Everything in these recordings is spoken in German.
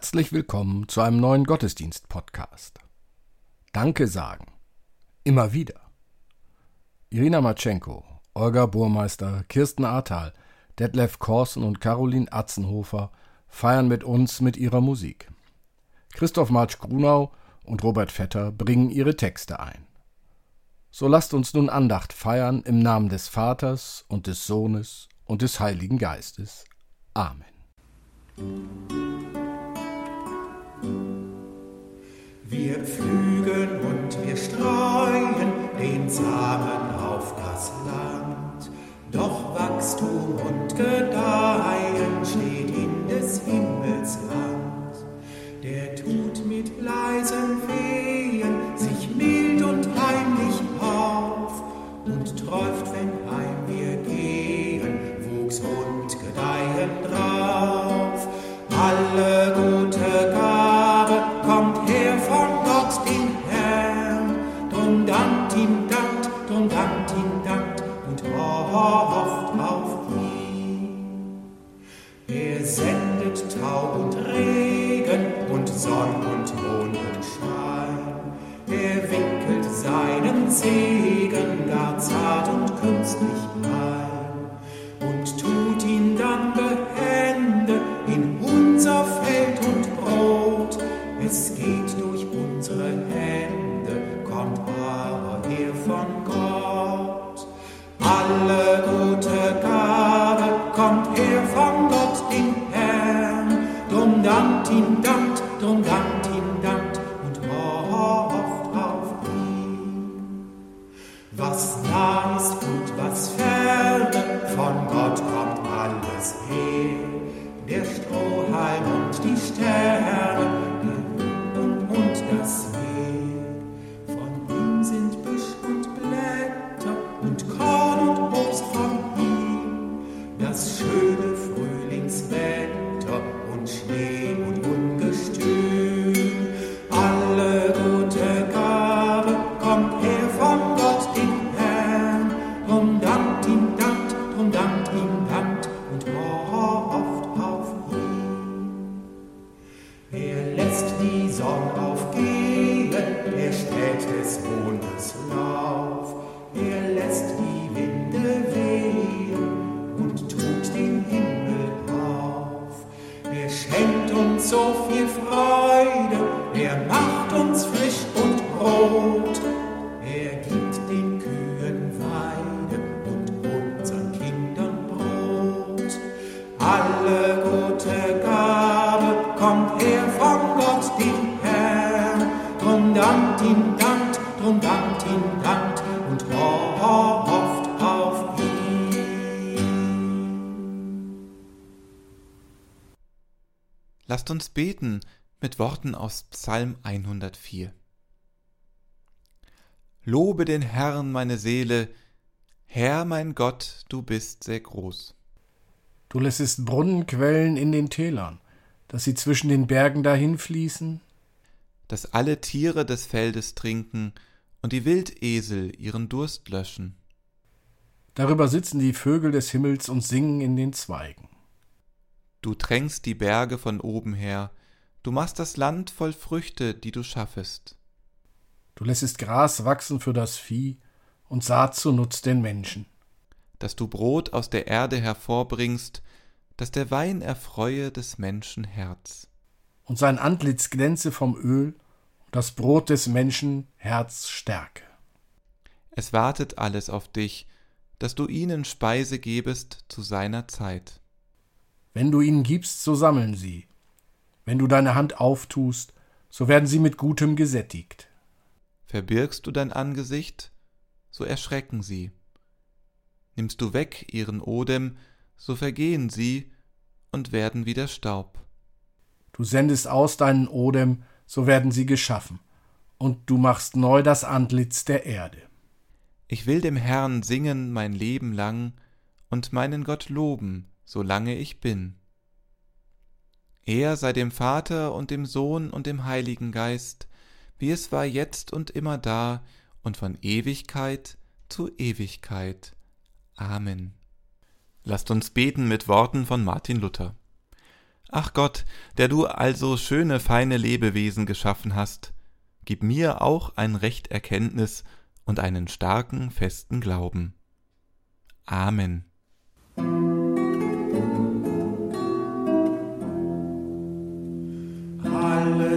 Herzlich willkommen zu einem neuen Gottesdienst-Podcast. Danke sagen. Immer wieder. Irina Matschenko, Olga Burmeister, Kirsten Ahrtal, Detlef Korsen und Caroline Atzenhofer feiern mit uns mit ihrer Musik. Christoph Marsch-Grunau und Robert Vetter bringen ihre Texte ein. So lasst uns nun Andacht feiern im Namen des Vaters und des Sohnes und des Heiligen Geistes. Amen. Wir pflügen und wir streuen den Samen auf das Land. Doch Wachstum und Gedeihen steht in des Himmels Hand. Der tut mit leisen Wehen Tau und Regen und Sonn und Mondenschein. Er wickelt seinen Segen gar zart und künstlich ein Strohhalm und Lasst uns beten mit Worten aus Psalm 104. Lobe den Herrn, meine Seele, Herr mein Gott, du bist sehr groß. Du lässest Brunnenquellen in den Tälern, dass sie zwischen den Bergen dahinfließen. dass alle Tiere des Feldes trinken und die Wildesel ihren Durst löschen. Darüber sitzen die Vögel des Himmels und singen in den Zweigen. Du tränkst die Berge von oben her, du machst das Land voll Früchte, die du schaffest. Du lässest Gras wachsen für das Vieh und Saat zu Nutz den Menschen. dass du Brot aus der Erde hervorbringst, dass der Wein erfreue des Menschen Herz. Und sein Antlitz glänze vom Öl und das Brot des Menschen Herz stärke. Es wartet alles auf dich, dass du ihnen Speise gebest zu seiner Zeit. Wenn du ihnen gibst, so sammeln sie. Wenn du deine Hand auftust, so werden sie mit Gutem gesättigt. Verbirgst du dein Angesicht, so erschrecken sie. Nimmst du weg ihren Odem, so vergehen sie und werden wieder Staub. Du sendest aus deinen Odem, so werden sie geschaffen, und du machst neu das Antlitz der Erde. Ich will dem Herrn singen mein Leben lang und meinen Gott loben, solange ich bin. Er sei dem Vater und dem Sohn und dem Heiligen Geist, wie es war jetzt und immer da und von Ewigkeit zu Ewigkeit. Amen. Lasst uns beten mit Worten von Martin Luther. Ach Gott, der du also schöne, feine Lebewesen geschaffen hast, gib mir auch ein Recht Erkenntnis und einen starken, festen Glauben. Amen.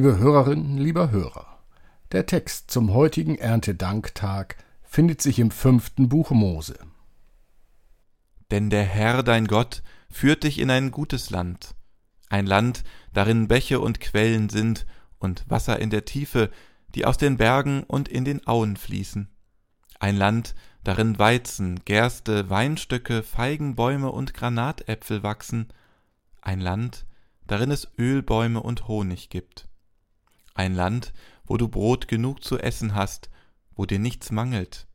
Liebe Hörerinnen, lieber Hörer, der Text zum heutigen Erntedanktag findet sich im fünften Buch Mose. Denn der Herr dein Gott führt dich in ein gutes Land, ein Land, darin Bäche und Quellen sind und Wasser in der Tiefe, die aus den Bergen und in den Auen fließen, ein Land, darin Weizen, Gerste, Weinstöcke, Feigenbäume und Granatäpfel wachsen, ein Land, darin es Ölbäume und Honig gibt, ein Land, wo du Brot genug zu essen hast, wo dir nichts mangelt,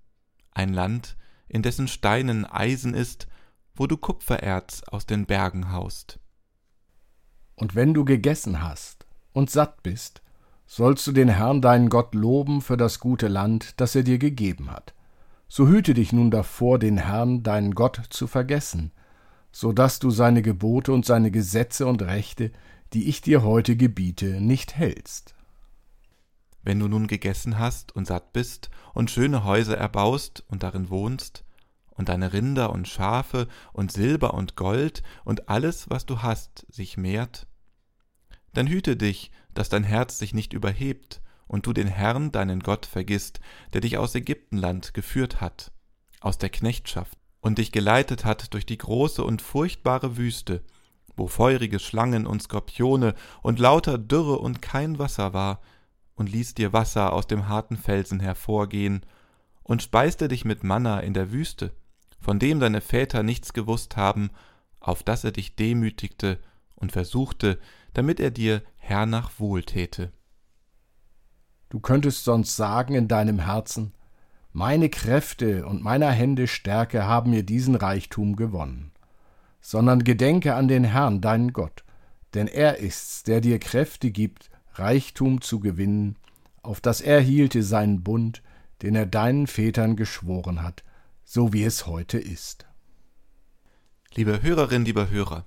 ein Land, in dessen Steinen Eisen ist, wo du Kupfererz aus den Bergen haust. Und wenn du gegessen hast und satt bist, sollst du den Herrn deinen Gott loben für das gute Land, das er dir gegeben hat. So hüte dich nun davor, den Herrn deinen Gott zu vergessen, so dass du seine Gebote und seine Gesetze und Rechte, die ich dir heute gebiete, nicht hältst. Wenn du nun gegessen hast und satt bist und schöne Häuser erbaust und darin wohnst, und deine Rinder und Schafe und Silber und Gold und alles, was du hast, sich mehrt, dann hüte dich, dass dein Herz sich nicht überhebt und du den Herrn, deinen Gott, vergisst, der dich aus Ägyptenland geführt hat, aus der Knechtschaft, und dich geleitet hat durch die große und furchtbare Wüste, wo feurige Schlangen und Skorpione und lauter Dürre und kein Wasser war, und ließ dir Wasser aus dem harten Felsen hervorgehen, und speiste dich mit Manna in der Wüste, von dem deine Väter nichts gewusst haben, auf dass er dich demütigte und versuchte, damit er dir hernach wohltäte. Du könntest sonst sagen in deinem Herzen, meine Kräfte und meiner Hände Stärke haben mir diesen Reichtum gewonnen. Sondern gedenke an den Herrn, deinen Gott, denn er ist's, der dir Kräfte gibt, Reichtum zu gewinnen, auf dass er hielte seinen Bund, den er deinen Vätern geschworen hat, so wie es heute ist. Liebe Hörerin, lieber Hörer,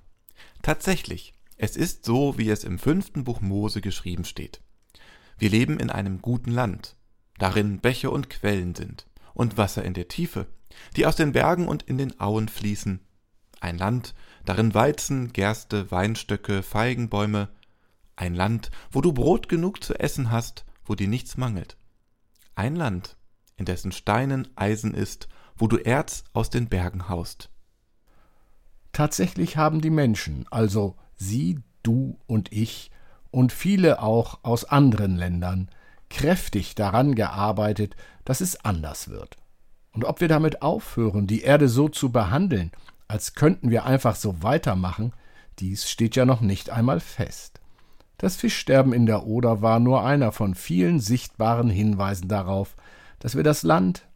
tatsächlich, es ist so, wie es im fünften Buch Mose geschrieben steht. Wir leben in einem guten Land, darin Bäche und Quellen sind und Wasser in der Tiefe, die aus den Bergen und in den Auen fließen. Ein Land, darin Weizen, Gerste, Weinstöcke, Feigenbäume, ein Land, wo du Brot genug zu essen hast, wo dir nichts mangelt. Ein Land, in dessen Steinen Eisen ist, wo du Erz aus den Bergen haust. Tatsächlich haben die Menschen, also Sie, du und ich und viele auch aus anderen Ländern, kräftig daran gearbeitet, dass es anders wird. Und ob wir damit aufhören, die Erde so zu behandeln, als könnten wir einfach so weitermachen, dies steht ja noch nicht einmal fest. Das Fischsterben in der Oder war nur einer von vielen sichtbaren Hinweisen darauf, dass wir das Land,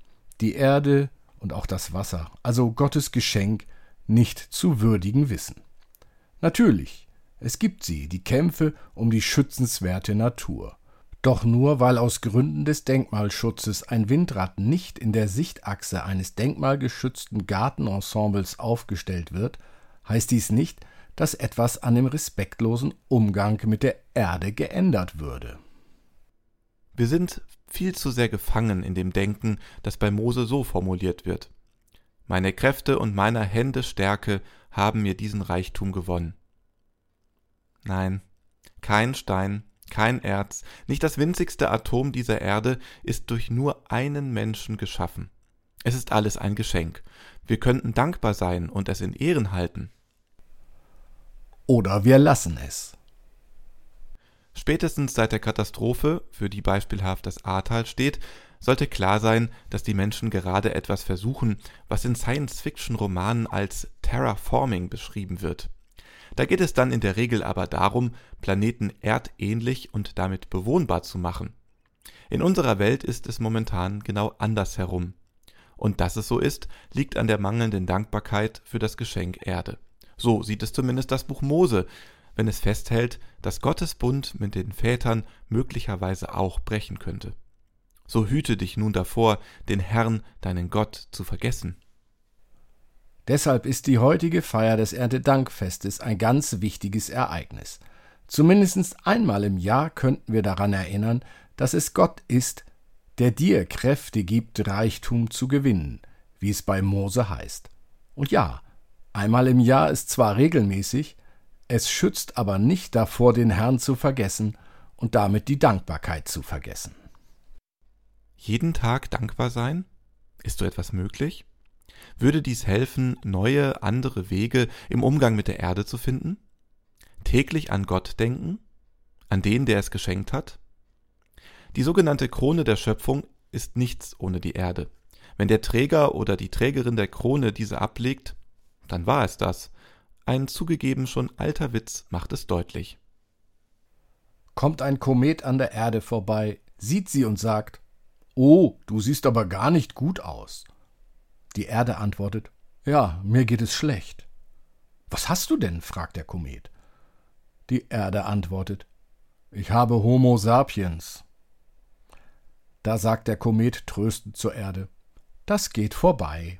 die Erde und auch das Wasser, also Gottes Geschenk, nicht zu würdigen wissen. Natürlich, es gibt sie, die Kämpfe um die schützenswerte Natur. Doch nur weil aus Gründen des Denkmalschutzes ein Windrad nicht in der Sichtachse eines denkmalgeschützten Gartenensembles aufgestellt wird, heißt dies nicht, dass etwas an dem respektlosen Umgang mit der Erde geändert würde. Wir sind viel zu sehr gefangen in dem Denken, das bei Mose so formuliert wird. Meine Kräfte und meiner Hände Stärke haben mir diesen Reichtum gewonnen. Nein, kein Stein, kein Erz, nicht das winzigste Atom dieser Erde ist durch nur einen Menschen geschaffen. Es ist alles ein Geschenk. Wir könnten dankbar sein und es in Ehren halten. Oder wir lassen es. Spätestens seit der Katastrophe, für die beispielhaft das Ahrtal steht, sollte klar sein, dass die Menschen gerade etwas versuchen, was in Science-Fiction-Romanen als Terraforming beschrieben wird. Da geht es dann in der Regel aber darum, Planeten erdähnlich und damit bewohnbar zu machen. In unserer Welt ist es momentan genau andersherum. Und dass es so ist, liegt an der mangelnden Dankbarkeit für das Geschenk Erde. So sieht es zumindest das Buch Mose, wenn es festhält, dass Gottes Bund mit den Vätern möglicherweise auch brechen könnte. So hüte dich nun davor, den Herrn, deinen Gott, zu vergessen. Deshalb ist die heutige Feier des Erntedankfestes ein ganz wichtiges Ereignis. Zumindest einmal im Jahr könnten wir daran erinnern, dass es Gott ist, der dir Kräfte gibt, Reichtum zu gewinnen, wie es bei Mose heißt. Und ja, einmal im Jahr ist zwar regelmäßig, es schützt aber nicht davor, den Herrn zu vergessen und damit die Dankbarkeit zu vergessen. Jeden Tag dankbar sein? Ist so etwas möglich? Würde dies helfen, neue, andere Wege im Umgang mit der Erde zu finden? Täglich an Gott denken? An den, der es geschenkt hat? Die sogenannte Krone der Schöpfung ist nichts ohne die Erde. Wenn der Träger oder die Trägerin der Krone diese ablegt, dann war es das. Ein zugegeben schon alter Witz macht es deutlich. Kommt ein Komet an der Erde vorbei, sieht sie und sagt Oh, du siehst aber gar nicht gut aus. Die Erde antwortet Ja, mir geht es schlecht. Was hast du denn? fragt der Komet. Die Erde antwortet Ich habe Homo sapiens. Da sagt der Komet tröstend zur Erde Das geht vorbei.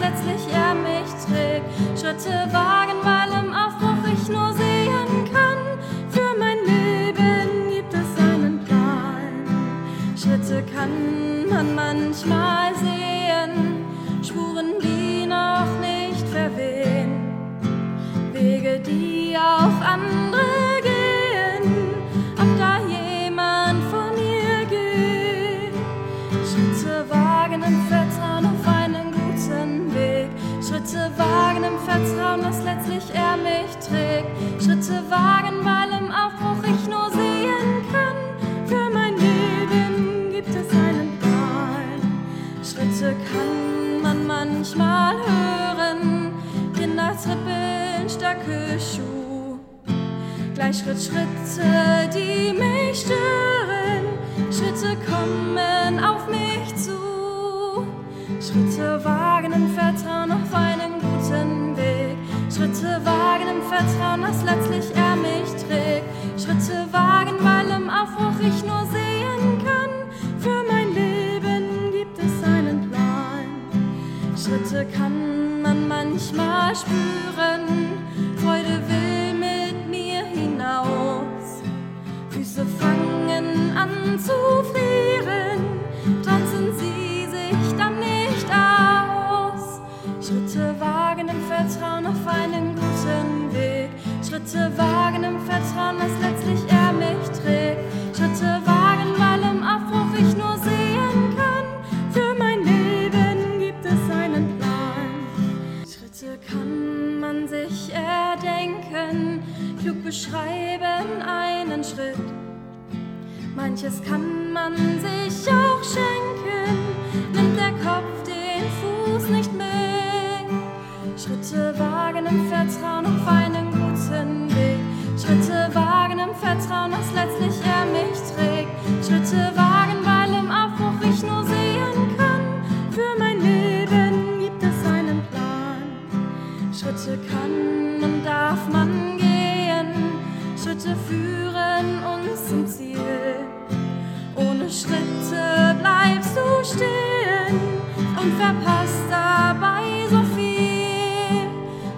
weil Vertrauen, dass letztlich er mich trägt. Schritte wagen, weil im Aufbruch ich nur sehen kann. Für mein Leben gibt Schritte kann man manchmal hören, Kinder trippeln starke Schuh. Gleich Schritt, Schritte, die mich stören, Schritte kommen auf mich zu. Schritte wagen im Vertrauen Vertrauen, dass letztlich er mich trägt. Schritte wagen, weil im Aufbruch ich nur sehen kann. Für mein Leben gibt es einen Plan. Schritte kann man manchmal spüren. Freude will mit mir hinaus. Füße fangen an zu frieren. Tanzen Manches kann man sich verpasst dabei so viel.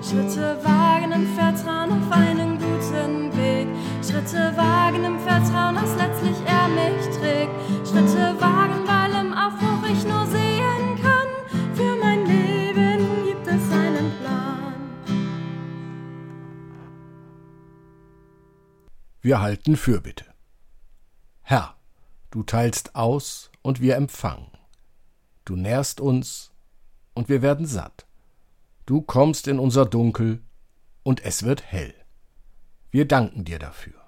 Schritte wagen im Vertrauen auf einen guten Weg. Schritte wagen im Vertrauen, dass letztlich er mich trägt. Schritte wagen, weil im Aufbruch ich nur sehen kann. Für mein Leben gibt es einen Plan. Wir halten Fürbitte. Herr, du teilst aus und wir empfangen. Du nährst uns und wir werden satt. Du kommst in unser Dunkel und es wird hell. Wir danken dir dafür.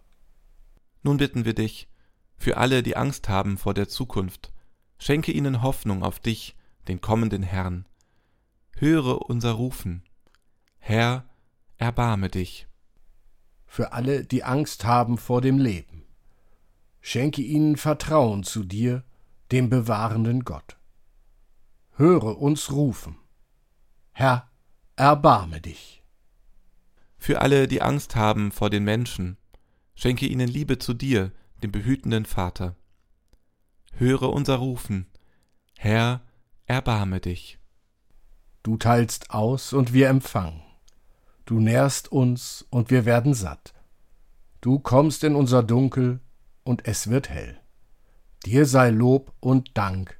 Nun bitten wir dich, für alle, die Angst haben vor der Zukunft, schenke ihnen Hoffnung auf dich, den kommenden Herrn. Höre unser Rufen. Herr, erbarme dich. Für alle, die Angst haben vor dem Leben. Schenke ihnen Vertrauen zu dir, dem bewahrenden Gott. Höre uns rufen. Herr, erbarme dich. Für alle, die Angst haben vor den Menschen, schenke ihnen Liebe zu dir, dem behütenden Vater. Höre unser Rufen. Herr, erbarme dich. Du teilst aus und wir empfangen. Du nährst uns und wir werden satt. Du kommst in unser Dunkel und es wird hell. Dir sei Lob und Dank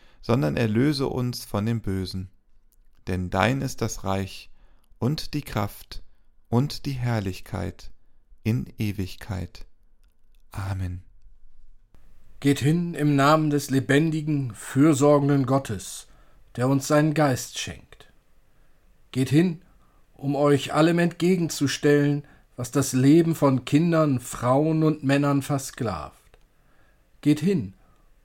sondern erlöse uns von dem Bösen. Denn dein ist das Reich und die Kraft und die Herrlichkeit in Ewigkeit. Amen. Geht hin im Namen des lebendigen, fürsorgenden Gottes, der uns seinen Geist schenkt. Geht hin, um euch allem entgegenzustellen, was das Leben von Kindern, Frauen und Männern versklavt. Geht hin,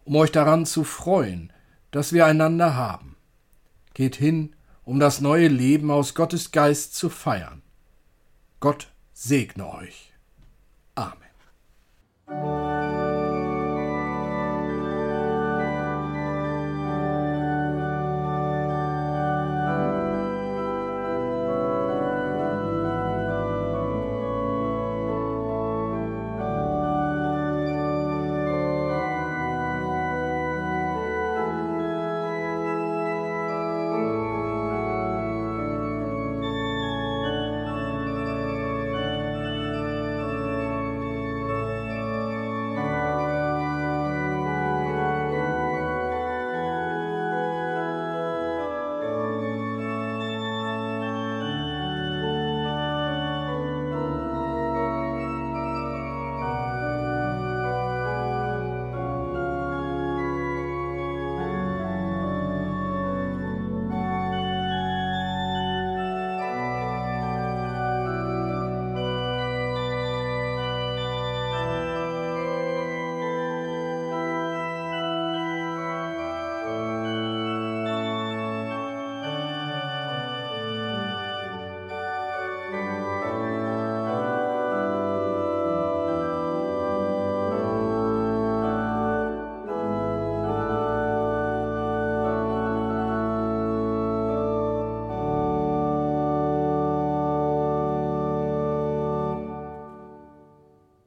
um euch daran zu freuen, dass wir einander haben. Geht hin, um das neue Leben aus Gottes Geist zu feiern. Gott segne euch. Amen.